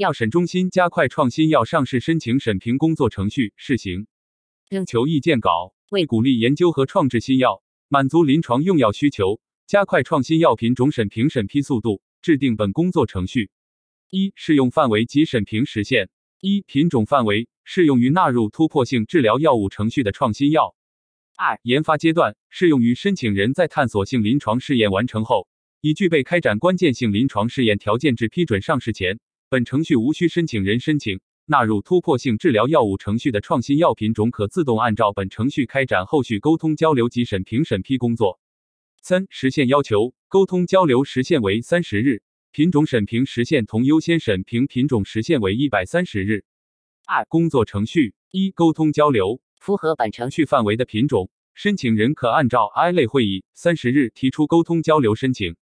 药审中心加快创新药上市申请审评工作程序试行。征求意见稿，为鼓励研究和创制新药，满足临床用药需求，加快创新药品种审评审批速度，制定本工作程序。一、适用范围及审评时限。一、品种范围适用于纳入突破性治疗药物程序的创新药。二、研发阶段适用于申请人在探索性临床试验完成后，已具备开展关键性临床试验条件至批准上市前。本程序无需申请人申请纳入突破性治疗药物程序的创新药品种，可自动按照本程序开展后续沟通交流及审评审批工作。三、时限要求：沟通交流时限为三十日，品种审评时限同优先审评品种时限为一百三十日。二、工作程序：一、沟通交流，符合本程序范围的品种，申请人可按照 I 类会议三十日提出沟通交流申请。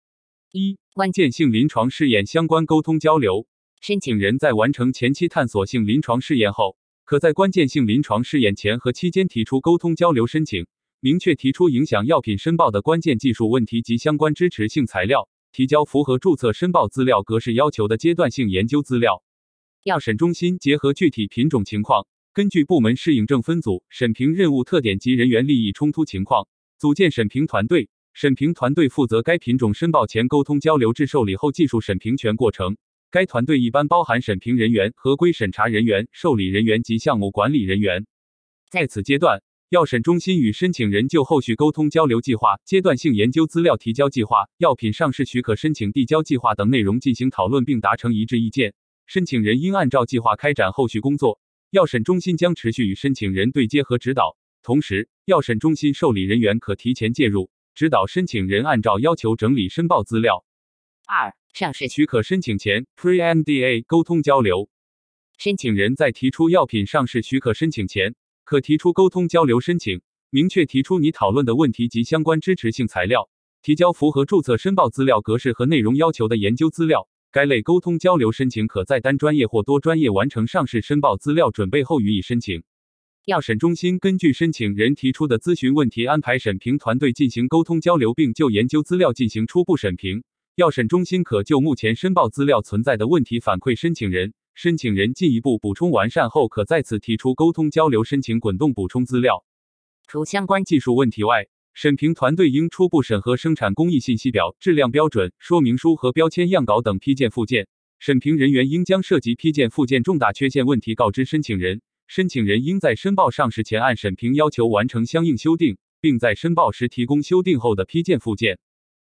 一、关键性临床试验相关沟通交流。申请人在完成前期探索性临床试验后，可在关键性临床试验前和期间提出沟通交流申请，明确提出影响药品申报的关键技术问题及相关支持性材料，提交符合注册申报资料格式要求的阶段性研究资料。药审中心结合具体品种情况，根据部门适应症分组、审评任务特点及人员利益冲突情况，组建审评团队。审评团队负责该品种申报前沟通交流至受理后技术审评全过程。该团队一般包含审评人员、合规审查人员、受理人员及项目管理人员。在此阶段，药审中心与申请人就后续沟通交流计划、阶段性研究资料提交计划、药品上市许可申请递交计划等内容进行讨论并达成一致意见。申请人应按照计划开展后续工作。药审中心将持续与申请人对接和指导，同时，药审中心受理人员可提前介入，指导申请人按照要求整理申报资料。二。上市许可申请前 （Pre-NDA） 沟通交流，申请人在提出药品上市许可申请前，可提出沟通交流申请，明确提出你讨论的问题及相关支持性材料，提交符合注册申报资料格式和内容要求的研究资料。该类沟通交流申请可在单专业或多专业完成上市申报资料准备后予以申请。药审中心根据申请人提出的咨询问题，安排审评团队进行沟通交流，并就研究资料进行初步审评。药审中心可就目前申报资料存在的问题反馈申请人，申请人进一步补充完善后，可再次提出沟通交流申请滚动补充资料。除相关技术问题外，审评团队应初步审核生产工艺信息表、质量标准说明书和标签样稿等批件附件。审评人员应将涉及批件附件重大缺陷问题告知申请人，申请人应在申报上市前按审评要求完成相应修订，并在申报时提供修订后的批件附件。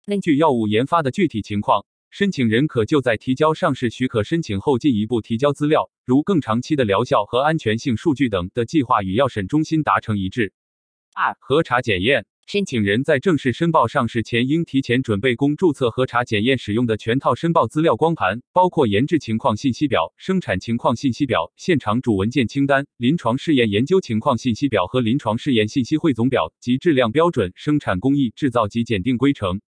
根据药物研发的具体情况，申请人可就在提交上市许可申请后进一步提交资料，如更长期的疗效和安全性数据等的计划，与药审中心达成一致。二、核查检验，申请人在正式申报上市前，应提前准备供注册核查检验使用的全套申报资料光盘，包括研制情况信息表、生产情况信息表、现场主文件清单、临床试验研究情况信息表和临床试验信息汇总表及质量标准、生产工艺、制造及检定规程。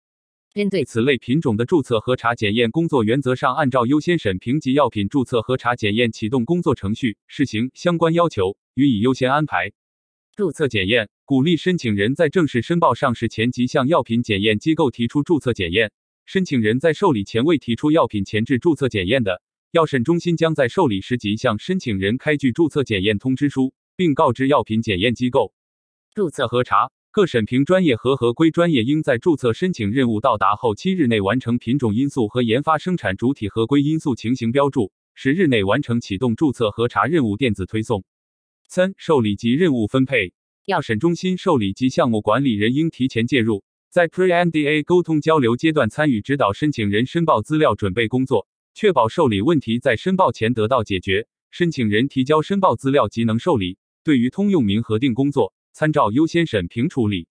针对此类品种的注册核查检验工作，原则上按照优先审评级药品注册核查检验启动工作程序试行相关要求，予以优先安排。注册检验鼓励申请人在正式申报上市前即向药品检验机构提出注册检验。申请人在受理前未提出药品前置注册检验的，药审中心将在受理时即向申请人开具注册检验通知书，并告知药品检验机构注册核查。各审评专业和合规专业应在注册申请任务到达后七日内完成品种因素和研发生产主体合规因素情形标注，十日内完成启动注册核查任务电子推送。三、受理及任务分配，药审中心受理及项目管理人应提前介入，在 Pre-NDA 沟通交流阶段参与指导申请人申报资料准备工作，确保受理问题在申报前得到解决，申请人提交申报资料即能受理。对于通用名核定工作，参照优先审评处理，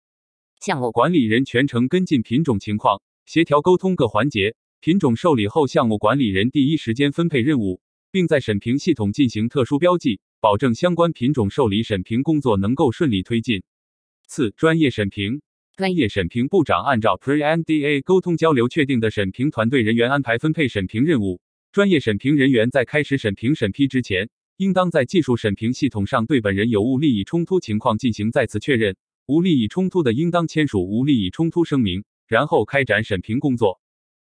项目管理人全程跟进品种情况，协调沟通各环节。品种受理后，项目管理人第一时间分配任务，并在审评系统进行特殊标记，保证相关品种受理审评工作能够顺利推进。四、专业审评，专业审评部长按照 Pre-NDA 沟通交流确定的审评团队人员安排分配审评任务。专业审评人员在开始审评审批之前。应当在技术审评系统上对本人有无利益冲突情况进行再次确认，无利益冲突的，应当签署无利益冲突声明，然后开展审评工作。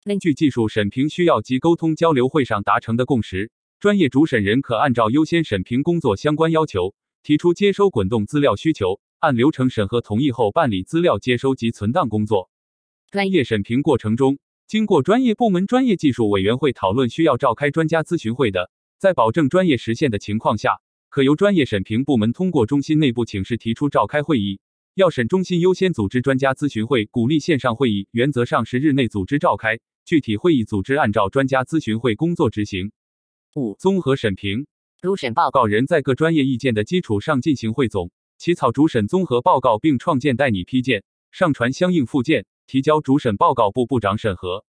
根据技术审评需要及沟通交流会上达成的共识，专业主审人可按照优先审评工作相关要求，提出接收滚动资料需求，按流程审核同意后办理资料接收及存档工作。专业审评过程中，经过专业部门专业技术委员会讨论，需要召开专家咨询会的，在保证专业实现的情况下，可由专业审评部门通过中心内部请示提出召开会议。要审中心优先组织专家咨询会，鼓励线上会议，原则上十日内组织召开，具体会议组织按照专家咨询会工作执行。五、综合审评，主审报告人在各专业意见的基础上进行汇总，起草主审综合报告，并创建代拟批件，上传相应附件，提交主审报告部部长审核。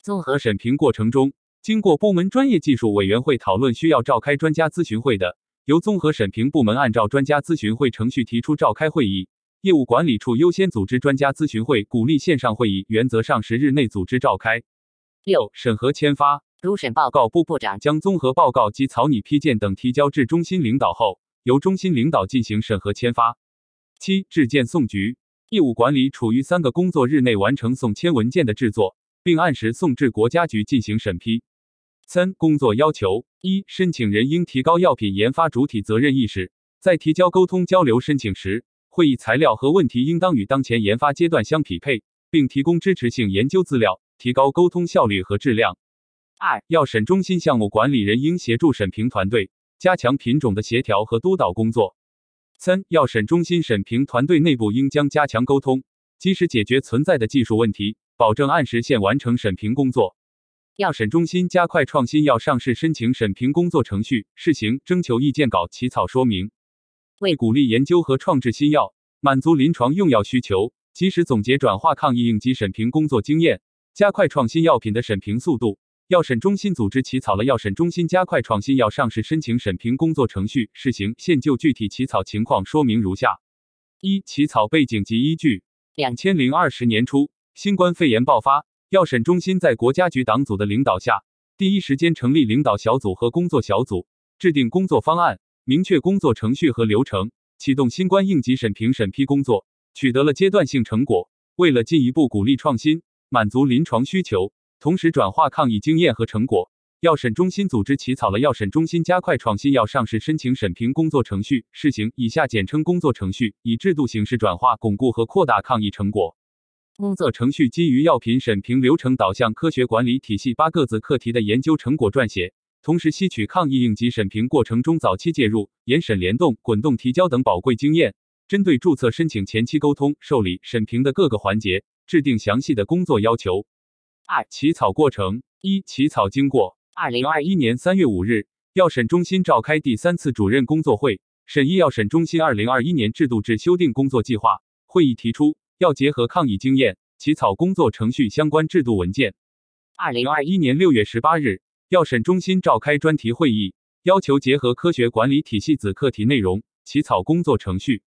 综合审评过程中，经过部门专业技术委员会讨论，需要召开专家咨询会的，由综合审评部门按照专家咨询会程序提出召开会议。业务管理处优先组织专家咨询会，鼓励线上会议，原则上十日内组织召开。六、审核签发，主审报告部部长将综合报告及草拟批件等提交至中心领导后，由中心领导进行审核签发。七、制件送局，业务管理处于三个工作日内完成送签文件的制作，并按时送至国家局进行审批。三、工作要求：一、申请人应提高药品研发主体责任意识，在提交沟通交流申请时。会议材料和问题应当与当前研发阶段相匹配，并提供支持性研究资料，提高沟通效率和质量。二、要审中心项目管理人应协助审评团队，加强品种的协调和督导工作。三、要审中心审评团队内部应将加强沟通，及时解决存在的技术问题，保证按时限完成审评工作。药审中心加快创新药上市申请审评工作程序，试行征求意见稿起草说明。为鼓励研究和创制新药，满足临床用药需求，及时总结转化抗疫应急审评工作经验，加快创新药品的审评速度，药审中心组织起草了药审中心加快创新药上市申请审评工作程序试行现就具体起草情况说明如下：一、起草背景及依据。两千零二十年初，新冠肺炎爆发，药审中心在国家局党组的领导下，第一时间成立领导小组和工作小组，制定工作方案。明确工作程序和流程，启动新冠应急审评审批工作，取得了阶段性成果。为了进一步鼓励创新，满足临床需求，同时转化抗疫经验和成果，药审中心组织起草了药审中心加快创新药上市申请审评工作程序试行（以下简称工作程序），以制度形式转化、巩固和扩大抗疫成果。工作程序基于药品审评流程导向科学管理体系八个子课题的研究成果撰写。同时吸取抗疫应急审评过程中早期介入、严审联动、滚动提交等宝贵经验，针对注册申请前期沟通、受理、审评的各个环节，制定详细的工作要求。二、起草过程一、起草经过。二零二一年三月五日，药审中心召开第三次主任工作会，审议药审中心二零二一年制度制修订工作计划。会议提出，要结合抗疫经验，起草工作程序相关制度文件。二零二一年六月十八日。药审中心召开专题会议，要求结合科学管理体系子课题内容，起草工作程序。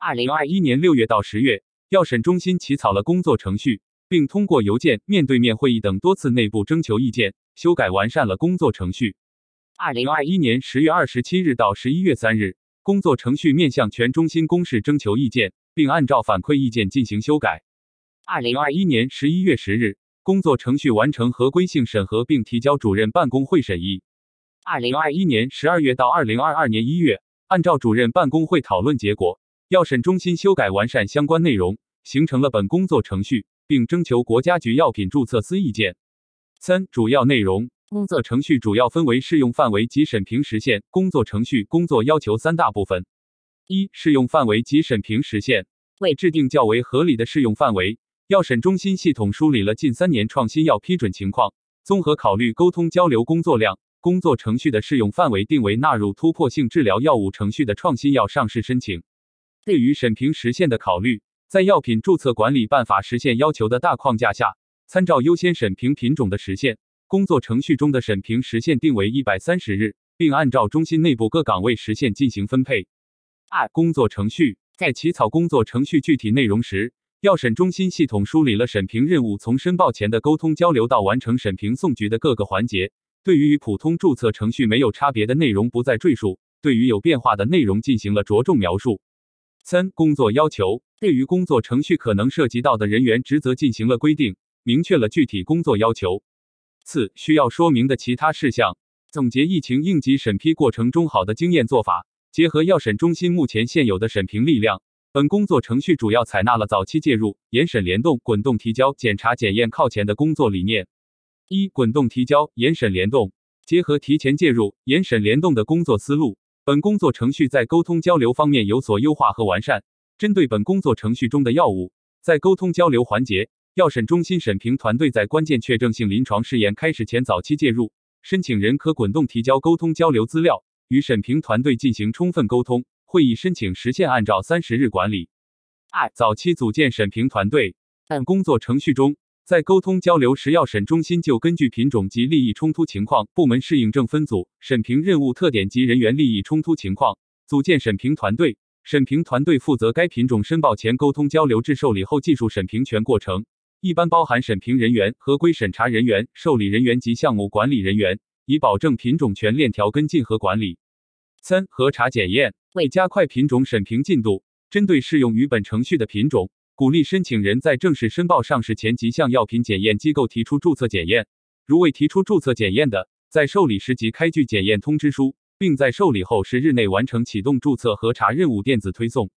二零二一年六月到十月，药审中心起草了工作程序，并通过邮件、面对面会议等多次内部征求意见，修改完善了工作程序。二零二一年十月二十七日到十一月三日，工作程序面向全中心公示征求意见，并按照反馈意见进行修改。二零二一年十一月十日。工作程序完成合规性审核并提交主任办公会审议。二零二一年十二月到二零二二年一月，按照主任办公会讨论结果，药审中心修改完善相关内容，形成了本工作程序，并征求国家局药品注册司意见。三、主要内容。工作程序主要分为适用范围及审评时限、工作程序、工作要求三大部分。一、适用范围及审评时限。为制定较为合理的适用范围。药审中心系统梳理了近三年创新药批准情况，综合考虑沟通交流工作量、工作程序的适用范围，定为纳入突破性治疗药物程序的创新药上市申请。对于审评时限的考虑，在药品注册管理办法实现要求的大框架下，参照优先审评品种的时限，工作程序中的审评时限定为一百三十日，并按照中心内部各岗位时限进行分配。二、工作程序在起草工作程序具体内容时。药审中心系统梳理了审评任务从申报前的沟通交流到完成审评送局的各个环节，对于与普通注册程序没有差别的内容不再赘述，对于有变化的内容进行了着重描述。三、工作要求对于工作程序可能涉及到的人员职责进行了规定，明确了具体工作要求。四、需要说明的其他事项总结疫情应急审批过程中好的经验做法，结合药审中心目前现有的审评力量，本工作程序主要采纳了早期介入、严审联动、滚动提交、检查检验靠前的工作理念。一、滚动提交、严审联动，结合提前介入、严审联动的工作思路，本工作程序在沟通交流方面有所优化和完善。针对本工作程序中的药物，在沟通交流环节，药审中心审评团队在关键确证性临床试验开始前早期介入。申请人可滚动提交沟通交流资料，与审评团队进行充分沟通。会议申请实现按照三十日管理。二、早期组建审评团队。本工作程序中，在沟通交流时，药审中心就根据品种及利益冲突情况、部门适应症分组、审评任务特点及人员利益冲突情况，组建审评团队。审评团队负责该品种申报前沟通交流至受理后技术审评全过程。一般包含审评人员、合规审查人员、受理人员及项目管理人员，以保证品种全链条跟进和管理。三、核查检验。为加快品种审评进度，针对适用于本程序的品种，鼓励申请人在正式申报上市前即向药品检验机构提出注册检验。如未提出注册检验的，在受理时即开具检验通知书，并在受理后十日内完成启动注册核查任务电子推送。